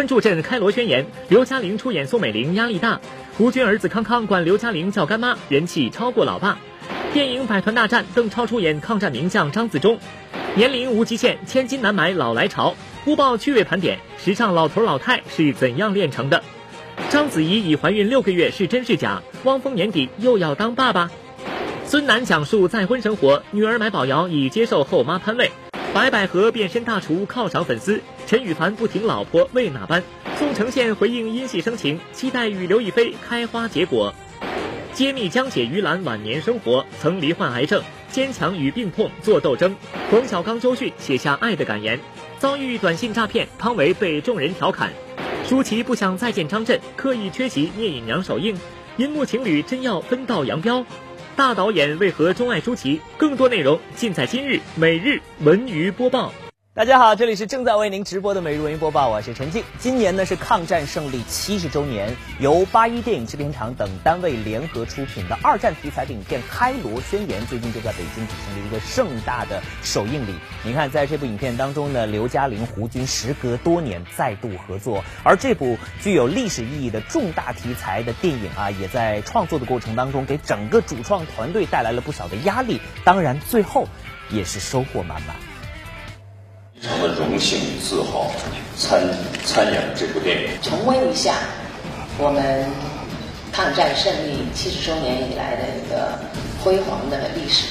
姜昆助阵开罗宣言，刘嘉玲出演宋美龄压力大，吴军儿子康康管刘嘉玲叫干妈，人气超过老爸。电影《百团大战》，邓超出演抗战名将张自忠，年龄无极限，千金难买老来潮。播报趣味盘点：时尚老头老太是怎样炼成的？章子怡已怀孕六个月是真是假？汪峰年底又要当爸爸？孙楠讲述再婚生活，女儿买宝瑶已接受后妈攀位。白百合变身大厨犒赏粉丝，陈羽凡不停老婆为哪般？宋承宪回应因戏生情，期待与刘亦菲开花结果。揭秘江姐于兰晚年生活，曾罹患癌症，坚强与病痛做斗争。冯小刚周迅写下爱的感言，遭遇短信诈骗，汤唯被众人调侃。舒淇不想再见张震，刻意缺席聂隐娘首映。银幕情侣真要分道扬镳？大导演为何钟爱舒淇？更多内容尽在今日每日文娱播报。大家好，这里是正在为您直播的每日文娱播报，我是陈静。今年呢是抗战胜利七十周年，由八一电影制片厂等单位联合出品的二战题材的影片《开罗宣言》，最近就在北京举行了一个盛大的首映礼。你看，在这部影片当中呢，刘嘉玲、胡军时隔多年再度合作，而这部具有历史意义的重大题材的电影啊，也在创作的过程当中给整个主创团队带来了不小的压力。当然，最后也是收获满满。非常的荣幸与、自豪，参参演这部电影，重温一下我们抗战胜利七十周年以来的一个辉煌的历史。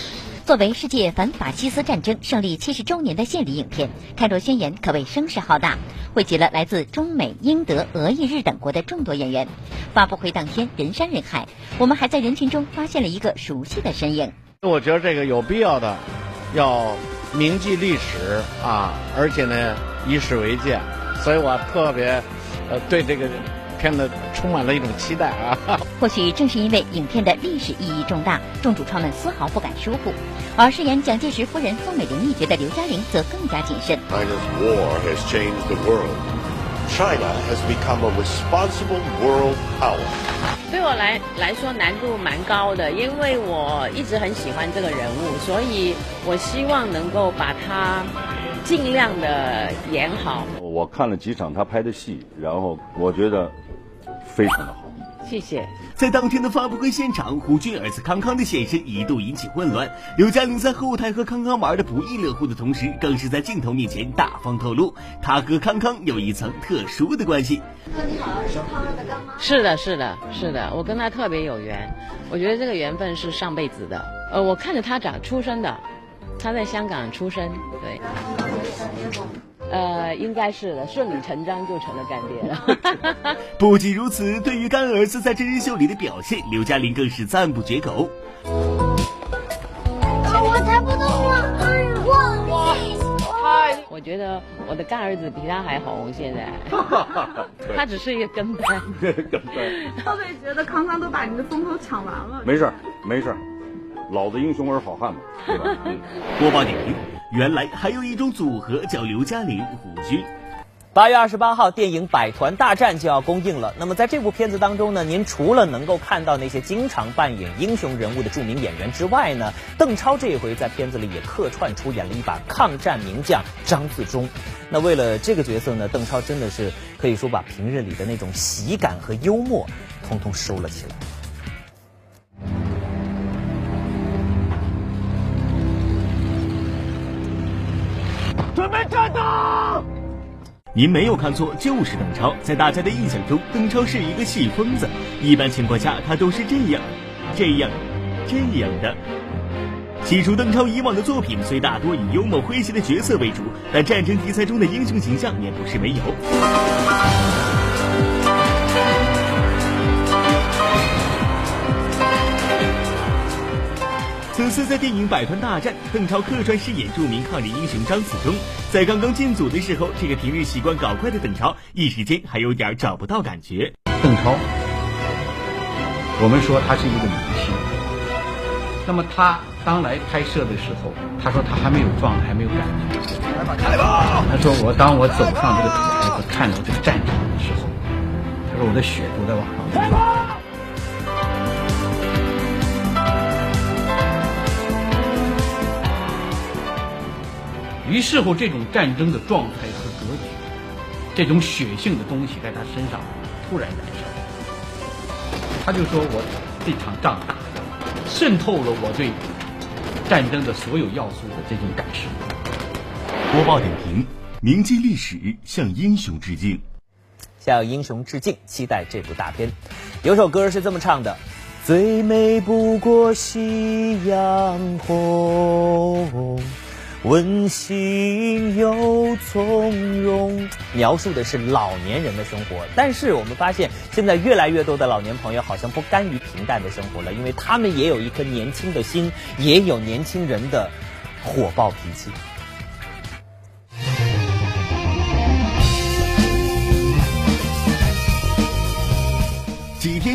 作为世界反法西斯战争胜利七十周年的献礼影片，《开罗宣言》可谓声势浩大，汇集了来自中美、英、德、俄、意、日等国的众多演员。发布会当天，人山人海，我们还在人群中发现了一个熟悉的身影。我觉得这个有必要的，要。铭记历史啊，而且呢，以史为鉴，所以我特别，呃，对这个片子充满了一种期待啊。或许正是因为影片的历史意义重大，众主创们丝毫不敢疏忽，而饰演蒋介石夫人宋美龄一角的刘嘉玲则更加谨慎。China has become a responsible world power. 对我来来说难度蛮高的，因为我一直很喜欢这个人物，所以我希望能够把他尽量的演好。我看了几场他拍的戏，然后我觉得非常的好。谢谢。在当天的发布会现场，胡军儿子康康的现身一度引起混乱。刘嘉玲在后台和康康玩的不亦乐乎的同时，更是在镜头面前大方透露，他和康康有一层特殊的关系。你好，是康康的干妈。是的，是的，是的，我跟他特别有缘。我觉得这个缘分是上辈子的。呃，我看着他长出生的，他在香港出生，对。呃，应该是的，顺理成章就成了干爹了。不仅如此，对于干儿子在真人秀里的表现，刘嘉玲更是赞不绝口。我才不动呢！我嗨，我觉得我的干儿子比他还红，现在。他只是一个跟班。跟班。会不会觉得康康都把你的风头抢完了？没事没事老子英雄儿好汉嘛，对吧？播报点评。原来还有一种组合叫刘嘉玲胡军。八月二十八号，电影《百团大战》就要公映了。那么在这部片子当中呢，您除了能够看到那些经常扮演英雄人物的著名演员之外呢，邓超这一回在片子里也客串出演了一把抗战名将张自忠。那为了这个角色呢，邓超真的是可以说把平日里的那种喜感和幽默，通通收了起来。准备战斗！您没有看错，就是邓超。在大家的印象中，邓超是一个戏疯子。一般情况下，他都是这样、这样、这样的。起初邓超以往的作品，虽大多以幽默诙谐的角色为主，但战争题材中的英雄形象也不是没有。此次在电影《百团大战》，邓超客串饰演著名抗日英雄张自忠。在刚刚进组的时候，这个平日习惯搞怪的邓超，一时间还有点找不到感觉。邓超，我们说他是一个明星。那么他刚来拍摄的时候，他说他还没有状态，还没有感觉。来吧，开吧！他说我当我走上这个舞台和看到这个战场的时候，他说我的血都在往上于是乎，这种战争的状态和格局，这种血性的东西在他身上突然燃烧。他就说我这场仗打的渗透了我对战争的所有要素的这种感受。播报点评：铭记历史，向英雄致敬。向英雄致敬，期待这部大片。有首歌是这么唱的：“最美不过夕阳红，温馨又从容。”描述的是老年人的生活。但是我们发现，现在越来越多的老年朋友好像不甘于平淡的生活了，因为他们也有一颗年轻的心，也有年轻人的火爆脾气。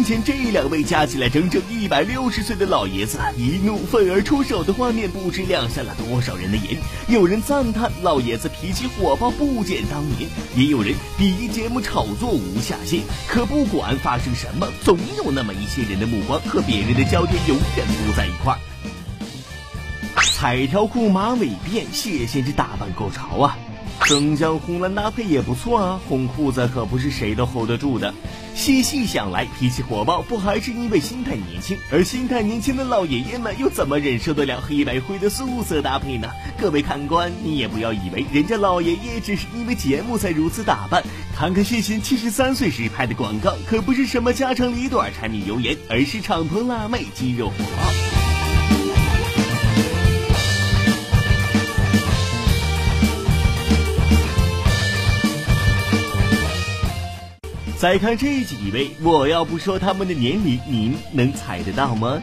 前，这两位加起来整整一百六十岁的老爷子一怒愤而出手的画面，不知亮瞎了多少人的眼。有人赞叹老爷子脾气火爆不减当年，也有人鄙夷节目炒作无下限。可不管发生什么，总有那么一些人的目光和别人的焦点永远不在一块儿。彩条裤、马尾辫，谢谢这打扮够潮啊！生姜红蓝搭配也不错啊，红裤子可不是谁都 hold 得住的。细细想来，脾气火爆不还是因为心态年轻？而心态年轻的老爷爷们又怎么忍受得了黑白灰的素色搭配呢？各位看官，你也不要以为人家老爷爷只是因为节目才如此打扮。看看谢贤七十三岁时拍的广告，可不是什么家长里短、柴米油盐，而是敞篷辣妹肌肉火爆。再看这几位，我要不说他们的年龄，您能猜得到吗？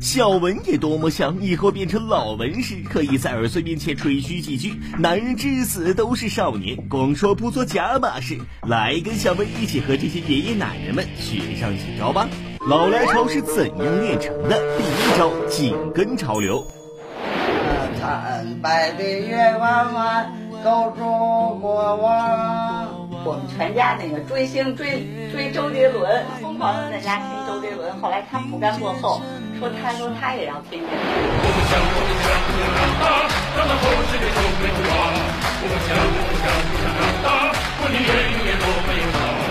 小文也多么想以后变成老文时，可以在儿孙面前吹嘘几句：“男人至死都是少年，光说不做假把式。”来，跟小文一起和这些爷爷奶奶们学上几招吧。老来潮是怎样炼成的？第一招，紧跟潮流。惨白的月弯弯，勾住过往。我们全家那个追星追追周杰伦，疯狂的在家听周杰伦。后来他不甘落后，说他说他也要听。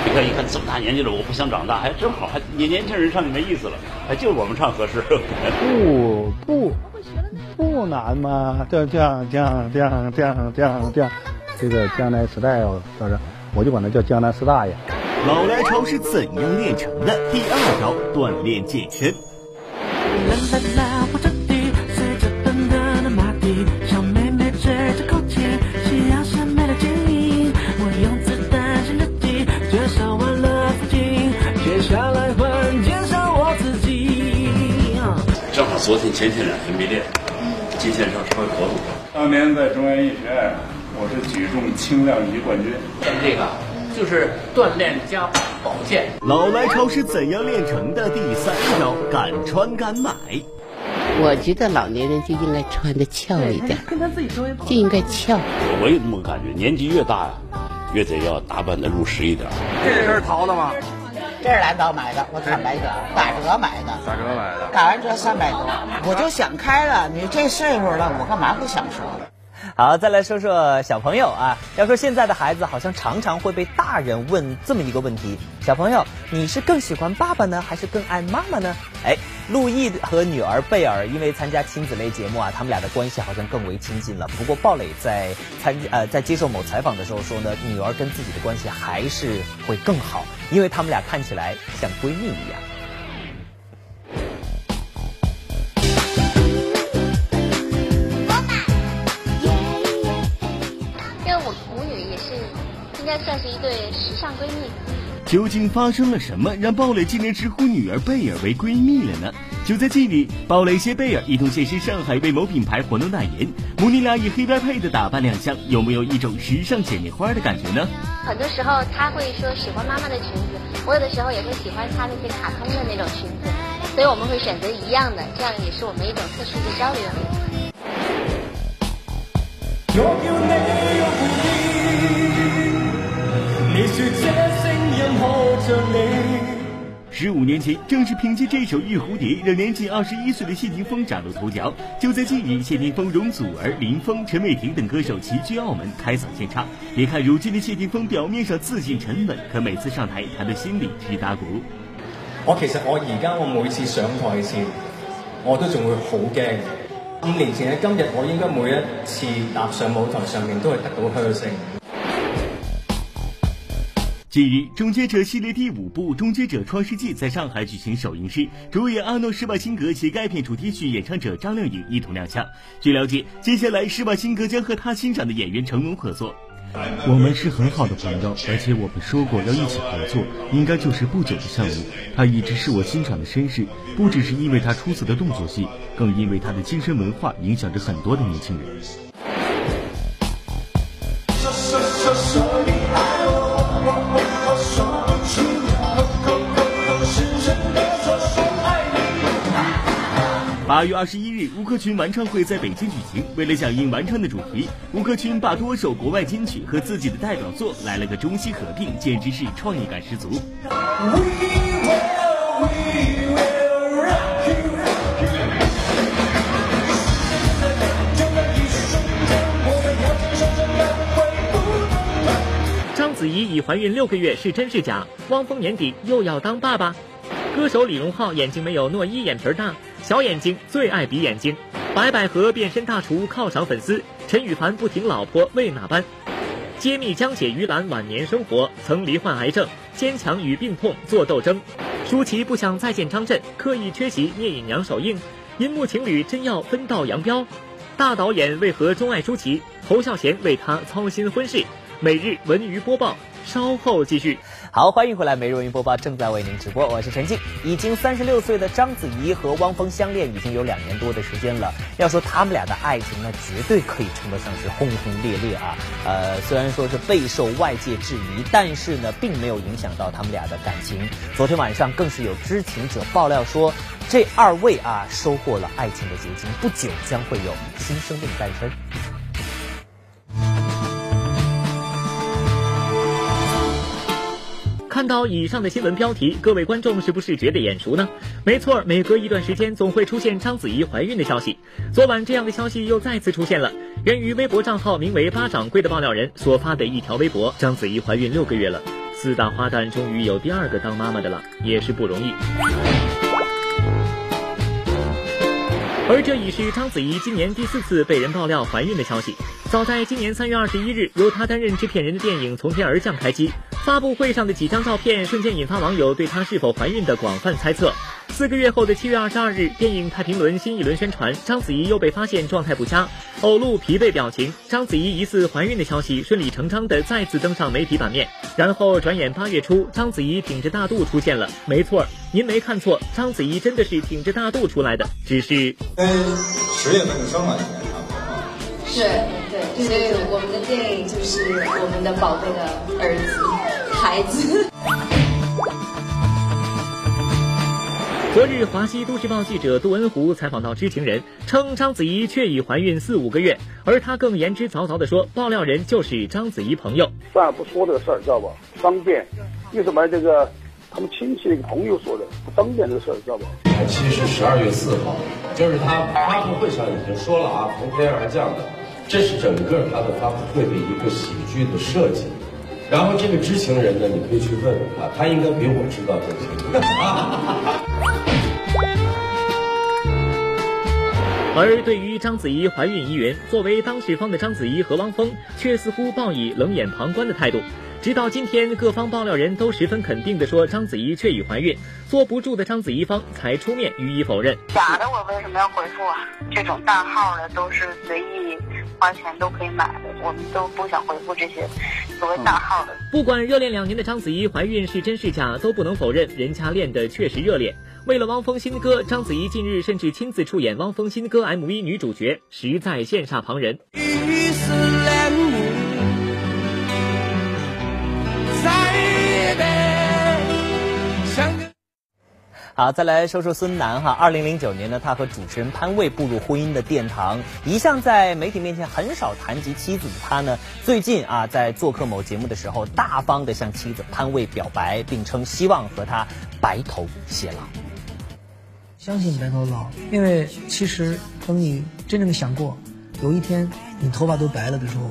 你看一看这么大年纪了，我不想长大，还正好，还年年轻人唱就没意思了，还就是我们唱合适。不不。不难嘛，这这样这样这样这样这样这样，这个江南时代哦，叫是我就管他叫江南四大爷。老来潮是怎样炼成的？第二招，锻炼健身。正好昨天前天两天没练。今天上稍微活动。当年在中央医学院，我是举重轻量级冠军。咱们这个就是锻炼加保健。老来潮是怎样练成的？第三招，敢穿敢买。我觉得老年人就应该穿的俏一点，跟他自己说就应该俏。我有这么感觉，年纪越大呀，越得要打扮的入时一点。这是淘的吗？这是蓝岛买的，我坦白讲，打折买的。打折买的。打完折三百多，我就想开了。你这岁数了，我干嘛不享受？好，再来说说小朋友啊。要说现在的孩子，好像常常会被大人问这么一个问题：小朋友，你是更喜欢爸爸呢，还是更爱妈妈呢？哎，陆毅和女儿贝尔因为参加亲子类节目啊，他们俩的关系好像更为亲近了。不过鲍蕾在参呃在接受某采访的时候说呢，女儿跟自己的关系还是会更好，因为他们俩看起来像闺蜜一样。算是一对时尚闺蜜。究竟发生了什么，让鲍蕾竟然直呼女儿贝尔为闺蜜了呢？就在近日，鲍蕾携贝尔一同现身上海为某品牌活动代言，母女俩以黑白配的打扮亮相，有没有一种时尚姐妹花的感觉呢？很多时候她会说喜欢妈妈的裙子，我有的时候也会喜欢她那些卡通的那种裙子，所以我们会选择一样的，这样也是我们一种特殊的交流。十五年前，正是凭借这首《玉蝴蝶》，让年仅二十一岁的谢霆锋崭露头角。就在近日，谢霆锋、容祖儿、林峰、陈伟霆等歌手齐聚澳门开嗓献唱。别看如今的谢霆锋表面上自信沉稳，可每次上台，他的心里直打鼓。我其實我而家我每次上台前，我都仲會好驚。五年前嘅今日，我應該每一次踏上舞台上面都係得到噓聲。近日，《终结者》系列第五部《终结者创世纪》在上海举行首映式，主演阿诺·施瓦辛格携该片主题曲演唱者张靓颖一同亮相。据了解，接下来施瓦辛格将和他欣赏的演员成龙合作。我们是很好的朋友，而且我们说过要一起合作，应该就是不久的项目。他一直是我欣赏的绅士，不只是因为他出色的动作戏，更因为他的精神文化影响着很多的年轻人。八月二十一日，吴克群完唱会在北京举行。为了响应完唱的主题，吴克群把多首国外金曲和自己的代表作来了个中西合并，简直是创意感十足。章子怡已怀孕六个月是真是假？汪峰年底又要当爸爸？歌手李荣浩眼睛没有诺一眼皮大。小眼睛最爱比眼睛，白百合变身大厨犒赏粉丝，陈羽凡不停老婆为哪般？揭秘江姐于兰晚年生活，曾罹患癌症，坚强与病痛做斗争。舒淇不想再见张震，刻意缺席聂隐娘首映。银幕情侣真要分道扬镳？大导演为何钟爱舒淇？侯孝贤为他操心婚事。每日文娱播报。稍后继续。好，欢迎回来，每日文娱播报正在为您直播，我是陈静。已经三十六岁的章子怡和汪峰相恋已经有两年多的时间了。要说他们俩的爱情那，绝对可以称得上是轰轰烈烈啊。呃，虽然说是备受外界质疑，但是呢，并没有影响到他们俩的感情。昨天晚上更是有知情者爆料说，这二位啊收获了爱情的结晶，不久将会有新生命诞生。看到以上的新闻标题，各位观众是不是觉得眼熟呢？没错，每隔一段时间总会出现章子怡怀孕的消息。昨晚这样的消息又再次出现了，源于微博账号名为“巴掌柜”的爆料人所发的一条微博：章子怡怀孕六个月了，四大花旦终于有第二个当妈妈的了，也是不容易。而这已是章子怡今年第四次被人爆料怀孕的消息。早在今年三月二十一日，由她担任制片人的电影《从天而降》开机，发布会上的几张照片瞬间引发网友对她是否怀孕的广泛猜测。四个月后的七月二十二日，电影《太平轮》新一轮宣传，章子怡又被发现状态不佳，偶露、疲惫表情。章子怡疑似怀孕的消息顺理成章的再次登上媒体版面。然后转眼八月初，章子怡挺着大肚出现了。没错，您没看错，章子怡真的是挺着大肚出来的，只是跟十月份的生了应该差不多啊。是，对，所以我们的电影就是我们的宝贝的儿子、孩子。昨日，华西都市报记者杜恩湖采访到知情人，称章子怡确已怀孕四五个月，而他更言之凿凿地说，爆料人就是章子怡朋友。算了，不说这个事儿，知道不？方便，为什么这个他们亲戚的一个朋友说的，不方便这个事儿，知道吧？其实十二月四号，就是他发布会上已经说了啊，从天而降的，这是整个他的发布会的一个喜剧的设计。然后这个知情人呢，你可以去问问他，他应该比我知道更清楚。而对于章子怡怀孕疑云，作为当事方的章子怡和汪峰却似乎抱以冷眼旁观的态度。直到今天，各方爆料人都十分肯定地说章子怡确已怀孕，坐不住的章子怡方才出面予以否认。假的，我为什么要回复啊？这种大号的都是随意花钱都可以买的，我们都不想回复这些所谓大号的。不管热恋两年的章子怡怀孕是真是假，都不能否认人家恋的确实热烈。为了汪峰新歌，章子怡近日甚至亲自出演汪峰新歌 MV 女主角，实在羡煞旁人。好，再来说说孙楠哈。二零零九年呢，他和主持人潘蔚步入婚姻的殿堂。一向在媒体面前很少谈及妻子的他呢，最近啊，在做客某节目的时候，大方的向妻子潘蔚表白，并称希望和他白头偕老。相信白头老，因为其实等你真正的想过，有一天你头发都白了的时候，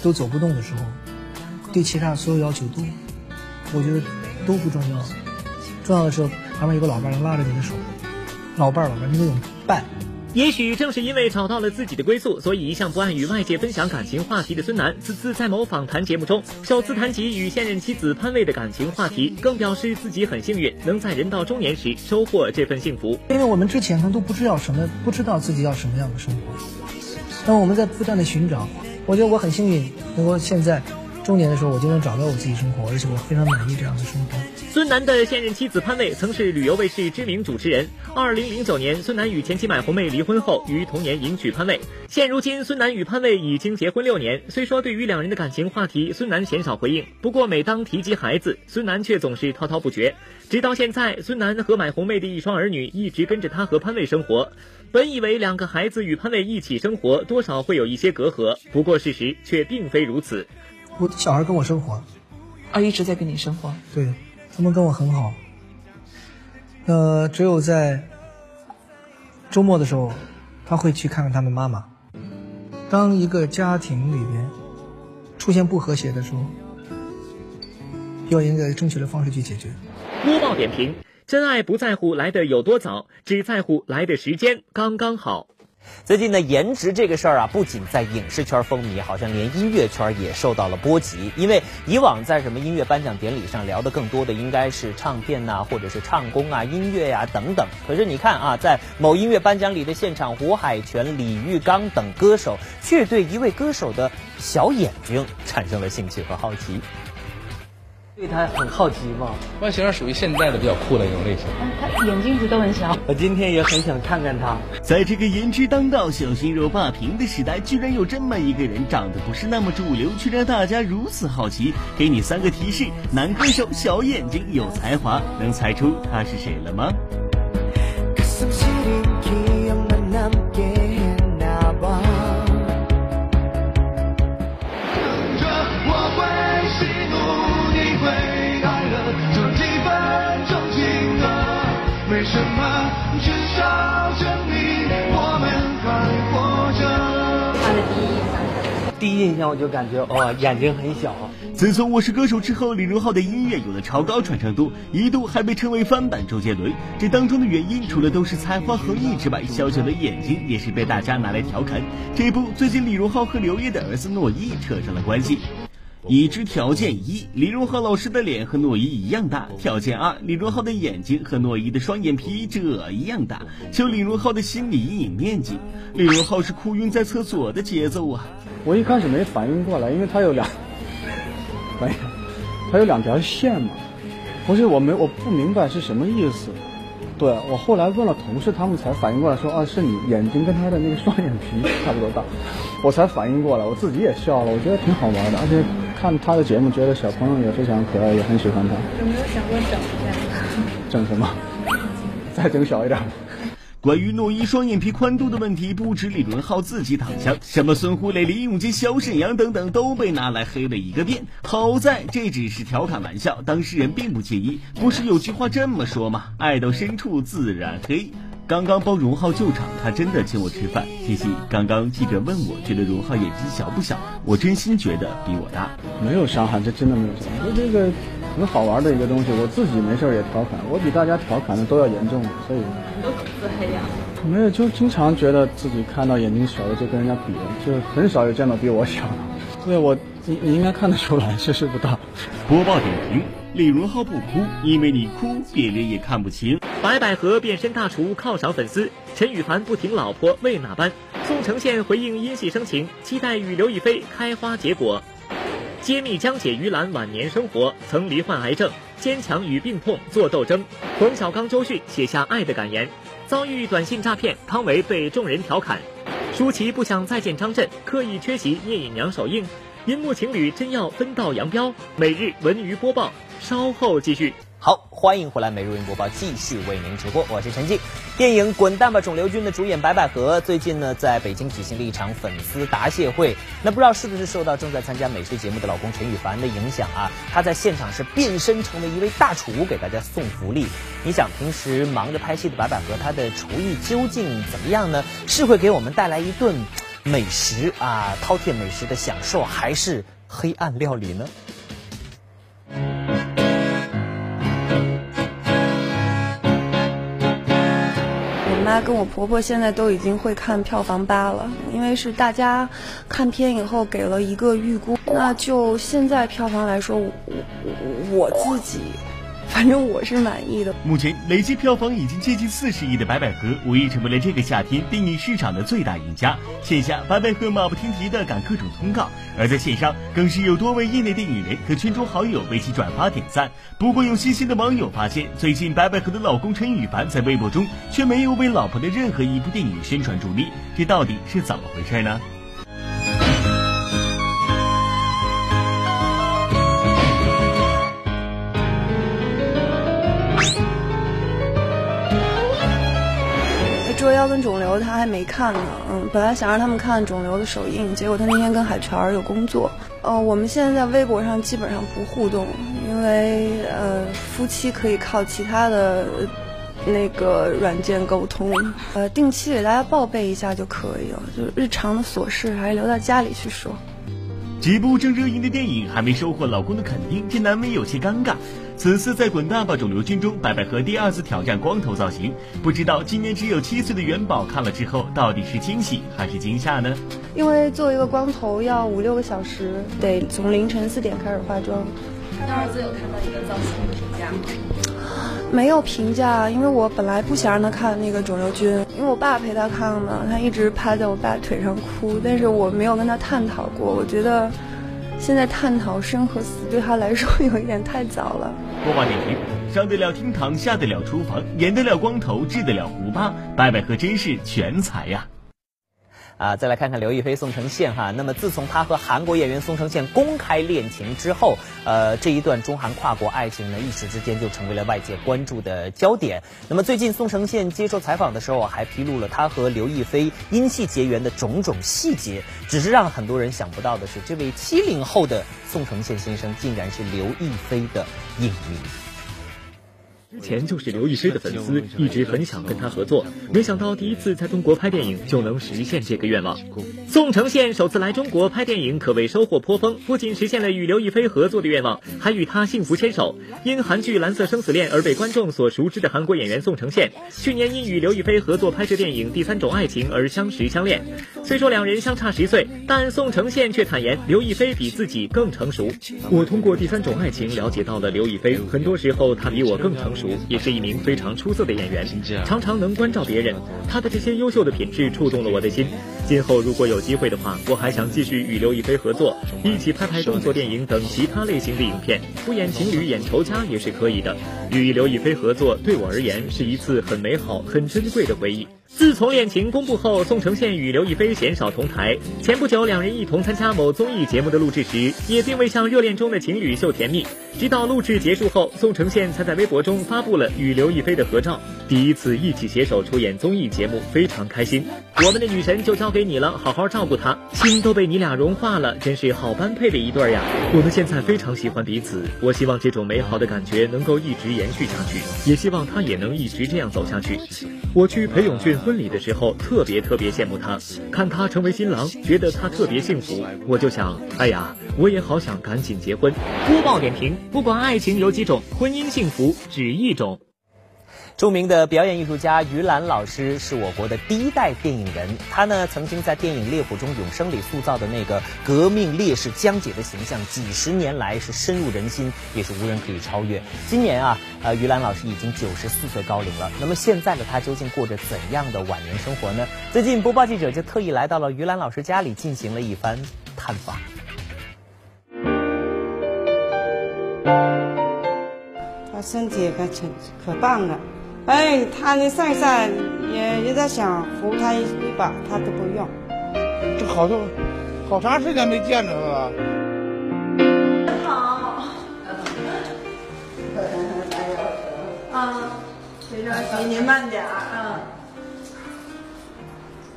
都走不动的时候，对其他所有要求都，我觉得都不重要。重要的是旁边有个老伴能拉着你的手，老伴儿老伴儿那种伴。也许正是因为找到了自己的归宿，所以一向不爱与外界分享感情话题的孙楠，此次在某访谈节目中首次谈及与现任妻子潘蔚的感情话题，更表示自己很幸运能在人到中年时收获这份幸福。因为我们之前呢都不知道什么，不知道自己要什么样的生活，那么我们在不断的寻找，我觉得我很幸运能够现在。中年的时候，我就能找到我自己生活，而且我非常满意这样的生活。孙楠的现任妻子潘蔚曾是旅游卫视知名主持人。二零零九年，孙楠与前妻买红妹离婚后，于同年迎娶潘蔚。现如今，孙楠与潘蔚已经结婚六年。虽说对于两人的感情话题，孙楠鲜少回应，不过每当提及孩子，孙楠却总是滔滔不绝。直到现在，孙楠和买红妹的一双儿女一直跟着他和潘蔚生活。本以为两个孩子与潘蔚一起生活，多少会有一些隔阂，不过事实却并非如此。我的小孩跟我生活，啊，一直在跟你生活。对，他们跟我很好。呃，只有在周末的时候，他会去看看他们妈妈。当一个家庭里边出现不和谐的时候，要应该正确的方式去解决。播报点评：真爱不在乎来的有多早，只在乎来的时间刚刚好。最近呢，颜值这个事儿啊，不仅在影视圈风靡，好像连音乐圈也受到了波及。因为以往在什么音乐颁奖典礼上聊的更多的应该是唱片呐，或者是唱功啊、音乐呀等等。可是你看啊，在某音乐颁奖礼的现场，胡海泉、李玉刚等歌手却对一位歌手的小眼睛产生了兴趣和好奇。对他很好奇吗，外形属于现在的比较酷的那种类型。他眼睛一直都很小，我今天也很想看看他。在这个颜值当道、小鲜肉霸屏的时代，居然有这么一个人，长得不是那么主流，却让大家如此好奇。给你三个提示：男歌手，小眼睛，有才华，能猜出他是谁了吗？一印象我就感觉哦，眼睛很小。自从《我是歌手》之后，李荣浩的音乐有了超高传唱度，一度还被称为翻版周杰伦。这当中的原因，除了都是才华横溢之外，小小的眼睛也是被大家拿来调侃。这不，最近李荣浩和刘烨的儿子诺一扯上了关系。已知条件一，李荣浩老师的脸和诺一一样大；条件二，李荣浩的眼睛和诺一的双眼皮这一样大。求李荣浩的心理阴影面积。李荣浩是哭晕在厕所的节奏啊！我一开始没反应过来，因为他有两，哎呀，他有两条线嘛，不是我没我不明白是什么意思。对我后来问了同事，他们才反应过来，说啊，是你眼睛跟他的那个双眼皮差不多大，我才反应过来，我自己也笑了，我觉得挺好玩的，而且看他的节目，觉得小朋友也非常可爱，也很喜欢他。有没有想过整一下？整什么？再整小一点。关于诺一双眼皮宽度的问题，不止李荣浩自己躺枪，什么孙红雷、李永杰、小沈阳等等都被拿来黑了一个遍。好在这只是调侃玩笑，当事人并不介意。不是有句话这么说吗？爱到深处自然黑。刚刚帮荣浩救场，他真的请我吃饭。嘻嘻，刚刚记者问我，觉得荣浩眼睛小不小？我真心觉得比我大。没有伤害，这真的没有伤害。这个很好玩的一个东西，我自己没事也调侃，我比大家调侃的都要严重，所以你。都自黑呀？没有，就经常觉得自己看到眼睛小的就跟人家比，就很少有见到比我小的。对我，你你应该看得出来，确实不大。播报点评：李荣浩不哭，因为你哭，别人也看不清。白百合变身大厨犒赏粉丝，陈羽凡不停老婆为哪般？宋承宪回应因戏生情，期待与刘亦菲开花结果。揭秘江姐于兰晚年生活，曾罹患癌症，坚强与病痛做斗争。冯小刚周迅写下爱的感言。遭遇短信诈骗，汤唯被众人调侃。舒淇不想再见张震，刻意缺席聂隐娘首映。银幕情侣真要分道扬镳？每日文娱播报，稍后继续。好，欢迎回来，《每日云播报》继续为您直播，我是陈静。电影《滚蛋吧，肿瘤君》的主演白百合最近呢在北京举行了一场粉丝答谢会。那不知道是不是受到正在参加美食节目的老公陈羽凡的影响啊？她在现场是变身成为一位大厨，给大家送福利。你想，平时忙着拍戏的白百合，她的厨艺究竟怎么样呢？是会给我们带来一顿美食啊，饕餮美食的享受，还是黑暗料理呢？妈跟我婆婆现在都已经会看票房吧了，因为是大家看片以后给了一个预估。那就现在票房来说，我我自己。反正我是满意的。目前累计票房已经接近四十亿的白百合，无疑成为了这个夏天电影市场的最大赢家。线下，白百合马不停蹄地赶各种通告；而在线上，更是有多位业内电影人和圈中好友为其转发点赞。不过，有细心的网友发现，最近白百合的老公陈羽凡在微博中却没有为老婆的任何一部电影宣传助力，这到底是怎么回事呢？他跟肿瘤他还没看呢，嗯，本来想让他们看肿瘤的首映，结果他那天跟海泉有工作。呃，我们现在在微博上基本上不互动，因为呃，夫妻可以靠其他的那个软件沟通，呃，定期给大家报备一下就可以了，就日常的琐事还是留在家里去说。几部正热映的电影还没收获老公的肯定，这难免有些尴尬。此次在《滚蛋吧，肿瘤君》中，白百合第二次挑战光头造型，不知道今年只有七岁的元宝看了之后，到底是惊喜还是惊吓呢？因为做一个光头要五六个小时，得从凌晨四点开始化妆。他的儿子有看到一个造型的评价吗？没有评价，因为我本来不想让他看那个肿瘤君，因为我爸陪他看嘛，他一直趴在我爸腿上哭，但是我没有跟他探讨过，我觉得。现在探讨生和死对他来说有一点太早了。播报点评：上得了厅堂，下得了厨房，演得了光头，治得了胡巴，白百何真是全才呀！啊再来看看刘亦菲、宋承宪哈。那么自从他和韩国演员宋承宪公开恋情之后，呃，这一段中韩跨国爱情呢，一时之间就成为了外界关注的焦点。那么最近宋承宪接受采访的时候，还披露了他和刘亦菲因戏结缘的种种细节。只是让很多人想不到的是，这位七零后的宋承宪先生，竟然是刘亦菲的影迷。之前就是刘亦菲的粉丝，一直很想跟她合作，没想到第一次在中国拍电影就能实现这个愿望。宋承宪首次来中国拍电影可谓收获颇丰，不仅实现了与刘亦菲合作的愿望，还与她幸福牵手。因韩剧《蓝色生死恋》而被观众所熟知的韩国演员宋承宪，去年因与刘亦菲合作拍摄电影《第三种爱情》而相识相恋。虽说两人相差十岁，但宋承宪却坦言刘亦菲比自己更成熟。我通过《第三种爱情》了解到了刘亦菲，很多时候她比我更成熟。也是一名非常出色的演员，常常能关照别人。他的这些优秀的品质触动了我的心。今后如果有机会的话，我还想继续与刘亦菲合作，一起拍拍动作电影等其他类型的影片。不演情侣，演仇家也是可以的。与刘亦菲合作，对我而言是一次很美好、很珍贵的回忆。自从恋情公布后，宋承宪与刘亦菲鲜少同台。前不久，两人一同参加某综艺节目的录制时，也并未像热恋中的情侣秀甜蜜。直到录制结束后，宋承宪才在微博中发布了与刘亦菲的合照。第一次一起携手出演综艺节目，非常开心。我们的女神就交给你了，好好照顾她，心都被你俩融化了，真是好般配的一对呀！我们现在非常喜欢彼此，我希望这种美好的感觉能够一直延续下去，也希望他也能一直这样走下去。我去裴勇俊。婚礼的时候，特别特别羡慕他，看他成为新郎，觉得他特别幸福。我就想，哎呀，我也好想赶紧结婚。播报点评：不管爱情有几种，婚姻幸福只一种。著名的表演艺术家于兰老师是我国的第一代电影人，他呢曾经在电影《烈火中永生》里塑造的那个革命烈士江姐的形象，几十年来是深入人心，也是无人可以超越。今年啊，呃，于兰老师已经九十四岁高龄了。那么现在的他究竟过着怎样的晚年生活呢？最近播报记者就特意来到了于兰老师家里进行了一番探访。他身体可挺可棒了。哎，他那上山也也在想扶他一一把，他都不用。这好多好长时间没见着了。好。别着急，您慢点儿啊。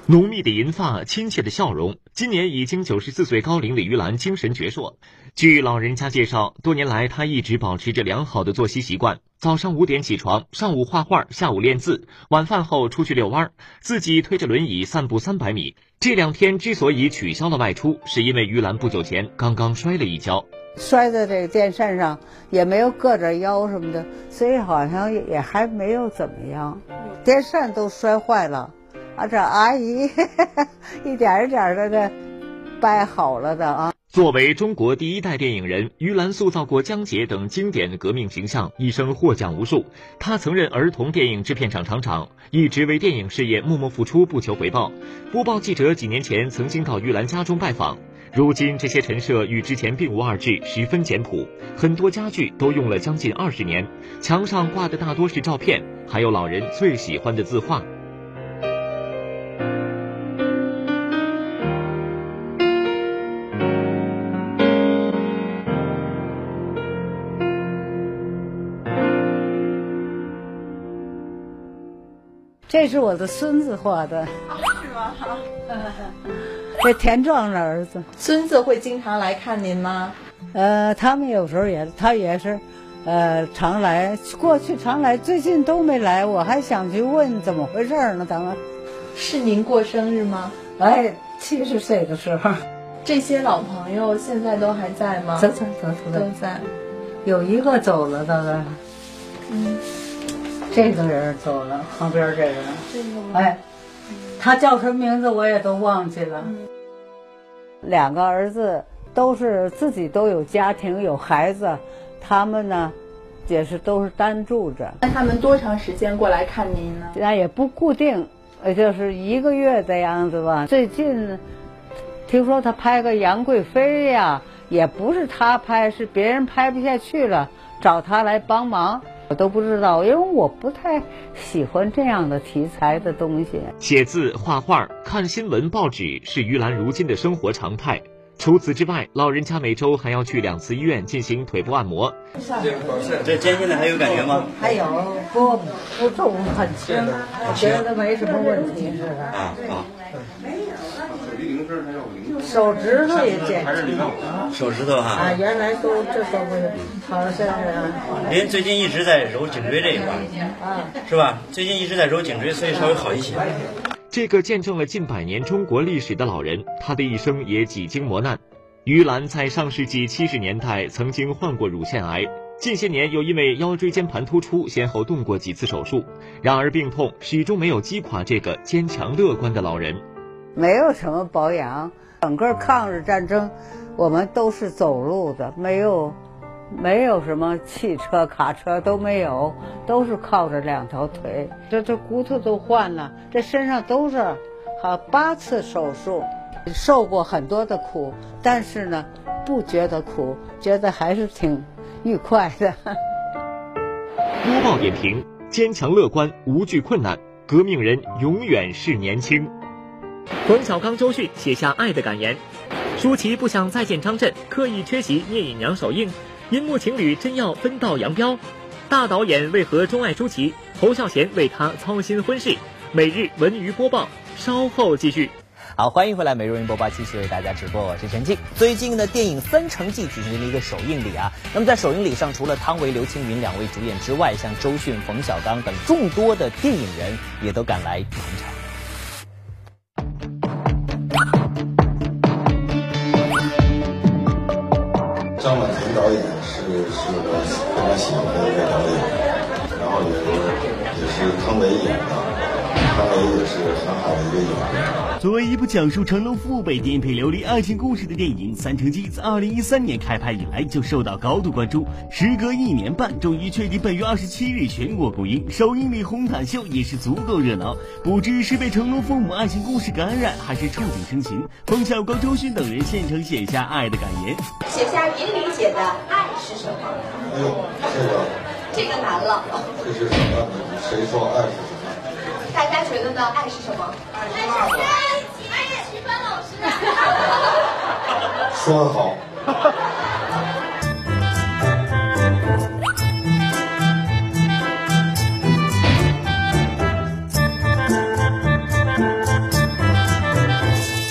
浓密的银发，亲切的笑容。今年已经九十四岁高龄的于兰精神矍铄。据老人家介绍，多年来她一直保持着良好的作息习惯：早上五点起床，上午画画，下午练字，晚饭后出去遛弯儿，自己推着轮椅散步三百米。这两天之所以取消了外出，是因为于兰不久前刚刚摔了一跤，摔在这个电扇上，也没有硌着腰什么的，所以好像也还没有怎么样。电扇都摔坏了。啊，这阿姨 一点一点的这掰好了的啊。作为中国第一代电影人，于兰塑造过江姐等经典革命形象，一生获奖无数。她曾任儿童电影制片厂厂长，一直为电影事业默默付出，不求回报。播报记者几年前曾经到于兰家中拜访，如今这些陈设与之前并无二致，十分简朴，很多家具都用了将近二十年，墙上挂的大多是照片，还有老人最喜欢的字画。这是我的孙子画的，是吗？这田壮的儿子。孙子会经常来看您吗？呃，他们有时候也，他也是，呃，常来。过去常来，最近都没来。我还想去问怎么回事呢。咱们是您过生日吗？哎，七十岁的时候。这些老朋友现在都还在吗？在在在都在。有一个走了，大概。嗯。这个人走了，旁边这个人，这个哎，他叫什么名字我也都忘记了。两个儿子都是自己都有家庭有孩子，他们呢也是都是单住着。那他们多长时间过来看您呢？那也不固定，呃，就是一个月的样子吧。最近听说他拍个杨贵妃呀，也不是他拍，是别人拍不下去了，找他来帮忙。我都不知道，因为我不太喜欢这样的题材的东西。写字、画画、看新闻、报纸是于兰如今的生活常态。除此之外，老人家每周还要去两次医院进行腿部按摩。这肩现在还有感觉吗？还有，不不重，很轻，觉得没什么问题手指头也减轻，手指头哈。啊，原来都这都不好像是。您最近一直在揉颈椎这一块，啊，是吧？最近一直在揉颈椎，所以稍微好一些。这个见证了近百年中国历史的老人，他的一生也几经磨难。于兰在上世纪七十年代曾经患过乳腺癌，近些年又因为腰椎间盘突出，先后动过几次手术。然而病痛始终没有击垮这个坚强乐观的老人。没有什么保养，整个抗日战争，我们都是走路的，没有，没有什么汽车、卡车都没有，都是靠着两条腿。这这骨头都换了，这身上都是，好八次手术，受过很多的苦，但是呢，不觉得苦，觉得还是挺愉快的。播报点评：坚强乐观，无惧困难，革命人永远是年轻。冯小刚、周迅写下爱的感言，舒淇不想再见张震，刻意缺席聂隐娘首映，银幕情侣真要分道扬镳？大导演为何钟爱舒淇？侯孝贤为他操心婚事？每日文娱播报，稍后继续。好，欢迎回来，每日文娱播报继续为大家直播，我是陈静。最近呢，电影《三成记》举行了一个首映礼啊。那么在首映礼上，除了汤唯、刘青云两位主演之外，像周迅、冯小刚等众多的电影人也都赶来捧场。喜欢的一个导演，然后也是也是汤唯演的，汤唯也是很好的一个演员。作为一部讲述成龙父辈颠沛流离爱情故事的电影，《三乘记》自二零一三年开拍以来就受到高度关注。时隔一年半，终于确定本月二十七日全国公映。首映礼红毯秀也是足够热闹，不知是被成龙父母爱情故事感染，还是触景生情。冯小刚、周迅等人现场写下爱的感言，写下银玲姐的爱是什么？哎呦，这个这个难了。这是什么？谁说爱是什么？大家觉得呢？爱是什么？爱是在一起。爱是 说的好。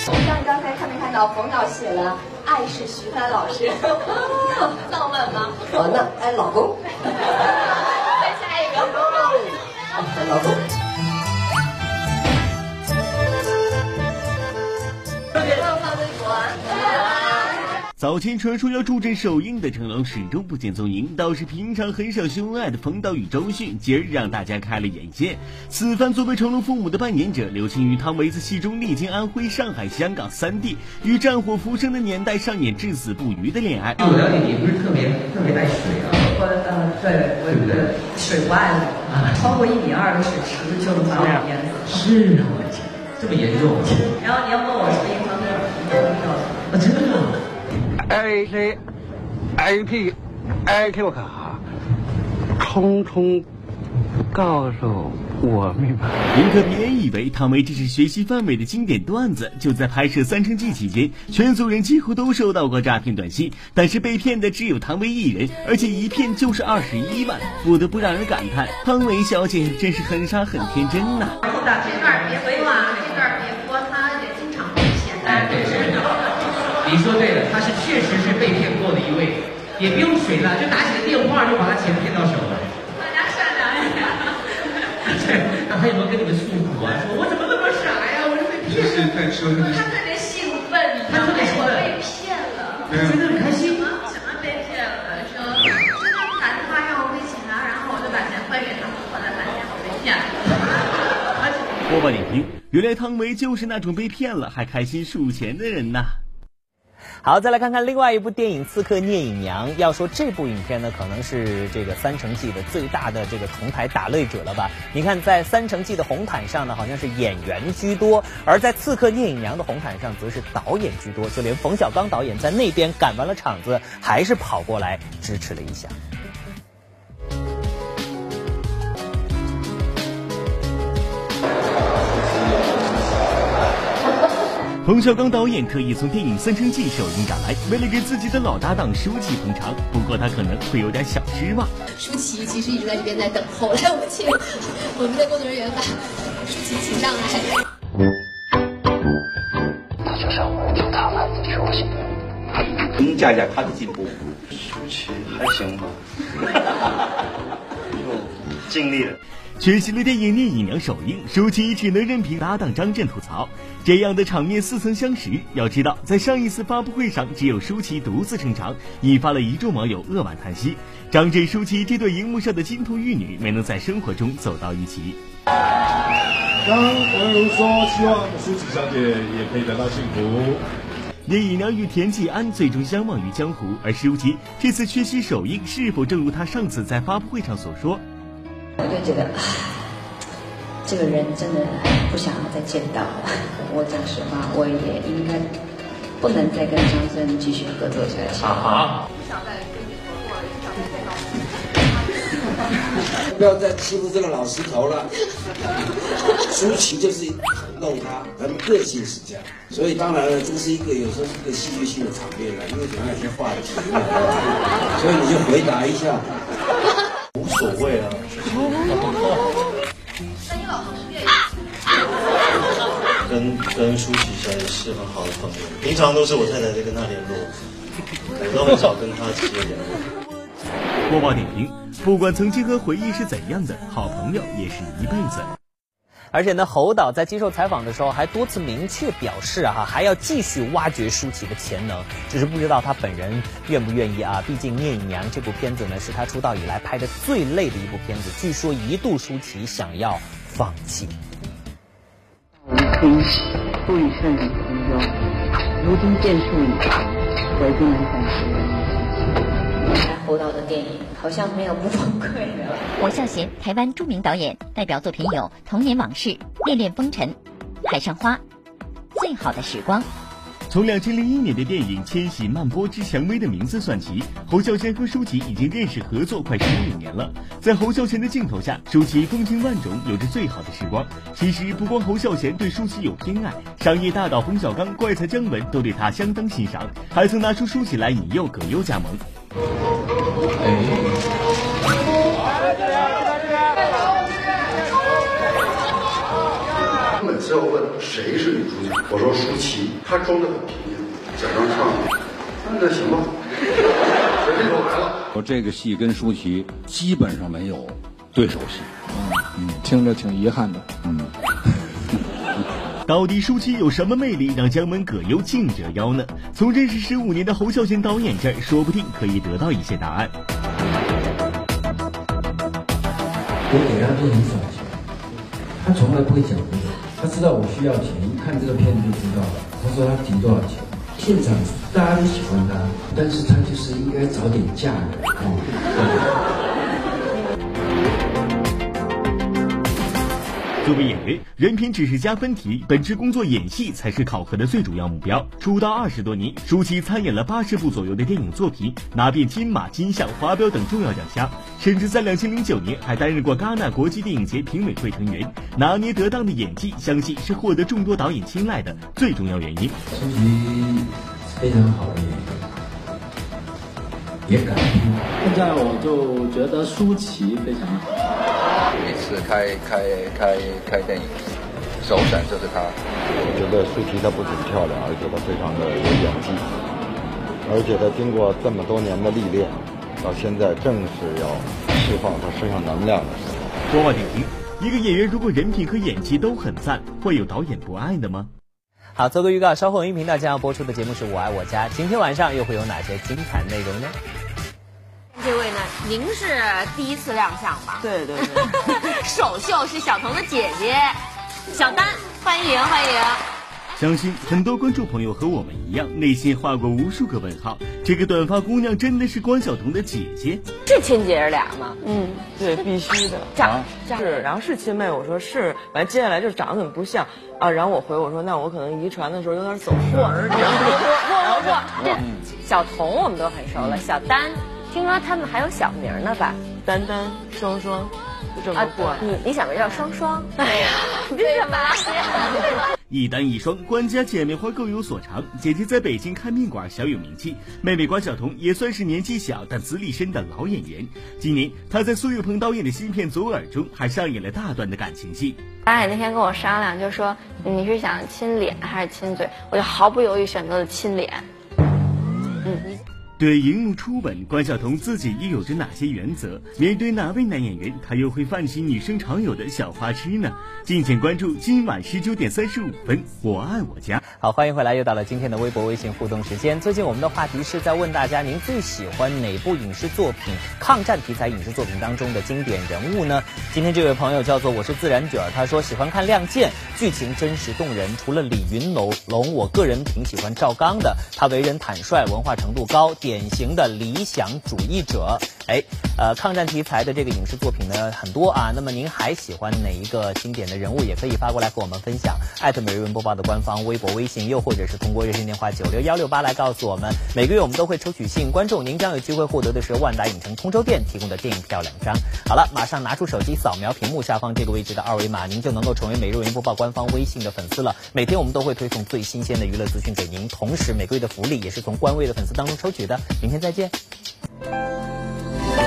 不知道你刚才看没看到？冯导写了爱是徐帆老师。浪漫吗？哦那哎老公。再下一个。老公。早前传说要助阵首映的成龙始终不见踪影，倒是平常很少秀恩爱的冯导与周迅，今儿让大家开了眼界。此番作为成龙父母的扮演者，刘青云、汤唯在戏中历经安徽、上海、香港三地，与战火浮生的年代上演至死不渝的恋爱。我了解你不是特别特别爱水啊？我呃，对我觉得水不爱我啊，超过一米二的水池就能把我淹死。是啊，这么严重？然后你要问我什么 A K A P A Q 卡，通通告诉我密码。您可别以为汤唯这是学习范伟的经典段子。就在拍摄《三生记》期间，全族人几乎都收到过诈骗短信，但是被骗的只有汤唯一人，而且一骗就是二十一万，不得不让人感叹，汤唯小姐真是很傻很天真呐、这段别回你说对了，他是确实是被骗过的一位，也不用水了，就打起个电话就把他钱骗到手了。大家善良一点。对，那他有没有跟你们诉苦啊？说我怎么那么傻呀？我是被骗了。太说的他特别兴奋，你知道吗？我被骗了，真的很开心。什么被骗了？说说他们打电话让我汇钱啊，然后我就把钱汇给他们，后来发现我被骗了。播报点评：原来汤唯就是那种被骗了还开心数钱的人呐、好，再来看看另外一部电影《刺客聂隐娘》。要说这部影片呢，可能是这个《三成记》的最大的这个同台打擂者了吧？你看，在《三成记》的红毯上呢，好像是演员居多；而在《刺客聂隐娘》的红毯上，则是导演居多。就连冯小刚导演在那边赶完了场子，还是跑过来支持了一下。冯小刚导演特意从电影《三生记》首映赶来，为了给自己的老搭档舒淇捧场。不过他可能会有点小失望。舒淇其实一直在这边在等候，来，我们请我们的工作人员把舒淇请上来。他就是我们从他来自舒淇。评价一下他的进步。舒淇还行吧，就尽力了。缺席了电影《聂隐娘》首映，舒淇只能任凭搭档张震吐槽。这样的场面似曾相识。要知道，在上一次发布会上，只有舒淇独自撑场，引发了一众网友扼腕叹息。张震、舒淇这对荧幕上的金童玉女没能在生活中走到一起。刚网友说，希望舒淇小姐也可以得到幸福。聂隐娘与田季安最终相忘于江湖，而舒淇这次缺席首映，是否正如她上次在发布会上所说？我就觉得，唉，这个人真的不想要再见到了。我讲实话，我也应该不能再跟张震继续合作下去。啊！不想再跟你合作了，也不想再见到你。不要再欺负这个老石头了。舒淇就是弄他，人个性是这样，所以当然了，这是一个有时候是一个戏剧性的场面了，因为总要有些话题，所以你就回答一下。无所谓啊。跟跟舒淇小姐是很好的朋友，平常都是我太太在跟他联络，我都很少跟他直接联络。播报点评：不管曾经和回忆是怎样的，好朋友也是一辈子。而且呢，侯导在接受采访的时候还多次明确表示啊，还要继续挖掘舒淇的潜能，只是不知道他本人愿不愿意啊。毕竟《聂隐娘》这部片子呢，是他出道以来拍的最累的一部片子，据说一度舒淇想要放弃。可以不与圣人同忧，如今剑术已成，我已经能感觉。侯导的电影好像没有不崩溃的。侯孝贤，台湾著名导演，代表作品有《童年往事》《恋恋风尘》《海上花》《最好的时光》。从两千零一年的电影《千禧曼波之蔷薇的名字》算起，侯孝贤和舒淇已经认识合作快十五年了。在侯孝贤的镜头下，舒淇风情万种，有着最好的时光。其实不光侯孝贤对舒淇有偏爱，商业大导冯小刚、怪才姜文都对他相当欣赏，还曾拿出舒淇来引诱葛优加盟。他们之后问谁是女主角，我说舒淇，她装的很平静，假装唱，那行吧，这就来了。我这个戏跟舒淇基本上没有对手戏，嗯，听着挺遗憾的，嗯。到底舒淇有什么魅力让姜文葛优竞折腰呢？从认识十五年的侯孝贤导演这儿，说不定可以得到一些答案。我给他都很少钱，他从来不会讲这个，他知道我需要钱，一看这个片子就知道了。他说他提多少钱，现场大家都喜欢他，但是他就是应该早点嫁人啊。作为演员，人品只是加分题，本职工作演戏才是考核的最主要目标。出道二十多年，舒淇参演了八十部左右的电影作品，拿遍金马、金像、华表等重要奖项，甚至在两千零九年还担任过戛纳国际电影节评委会成员。拿捏得当的演技，相信是获得众多导演青睐的最重要原因。舒淇非常好的演员，也敢拼。现在我就觉得舒淇非常好。每次开开开开电影，首选就是她。我觉得舒淇她不仅漂亮，而且她非常的有演技，而且她经过这么多年的历练，到现在正是要释放她身上能量的时候。说话点评：一个演员如果人品和演技都很赞，会有导演不爱的吗？好，做个预告，稍后音频道将要播出的节目是我爱我家，今天晚上又会有哪些精彩内容呢？您是第一次亮相吧？对对对，首秀是小童的姐姐小丹，欢迎欢迎。相信很多观众朋友和我们一样，内心画过无数个问号。这个短发姑娘真的是关晓彤的姐姐？是亲姐儿俩吗？嗯，对，必须的。长是，然后是亲妹，我说是，完接下来就长得怎么不像啊？然后我回我说，那我可能遗传的时候有点走错。不不不不，这小童我们都很熟了，小丹。听说他们还有小名呢吧？丹丹、双双，这么过。你你想叫双双？哎呀，你这什么？一单一双，关家姐妹花各有所长。姐姐在北京开面馆小有名气，妹妹关晓彤也算是年纪小但资历深的老演员。今年她在苏有朋导演的新片《左耳》中还上演了大段的感情戏。导演那天跟我商量，就说你是想亲脸还是亲嘴？我就毫不犹豫选择了亲脸。对荧幕初吻，关晓彤自己又有着哪些原则？面对哪位男演员，她又会泛起女生常有的小花痴呢？敬请关注今晚十九点三十五分，我爱我家。好，欢迎回来，又到了今天的微博、微信互动时间。最近我们的话题是在问大家，您最喜欢哪部影视作品？抗战题材影视作品当中的经典人物呢？今天这位朋友叫做我是自然卷，他说喜欢看《亮剑》，剧情真实动人。除了李云龙，龙我个人挺喜欢赵刚的，他为人坦率，文化程度高。典型的理想主义者，哎，呃，抗战题材的这个影视作品呢很多啊。那么您还喜欢哪一个经典的人物？也可以发过来和我们分享。艾特每日文播报的官方微博、微信，又或者是通过热线电话九六幺六八来告诉我们。每个月我们都会抽取幸运观众，您将有机会获得的是万达影城通州店提供的电影票两张。好了，马上拿出手机扫描屏幕下方这个位置的二维码，您就能够成为每日文播报官方微信的粉丝了。每天我们都会推送最新鲜的娱乐资讯给您，同时每个月的福利也是从官微的粉丝当中抽取的明天再见。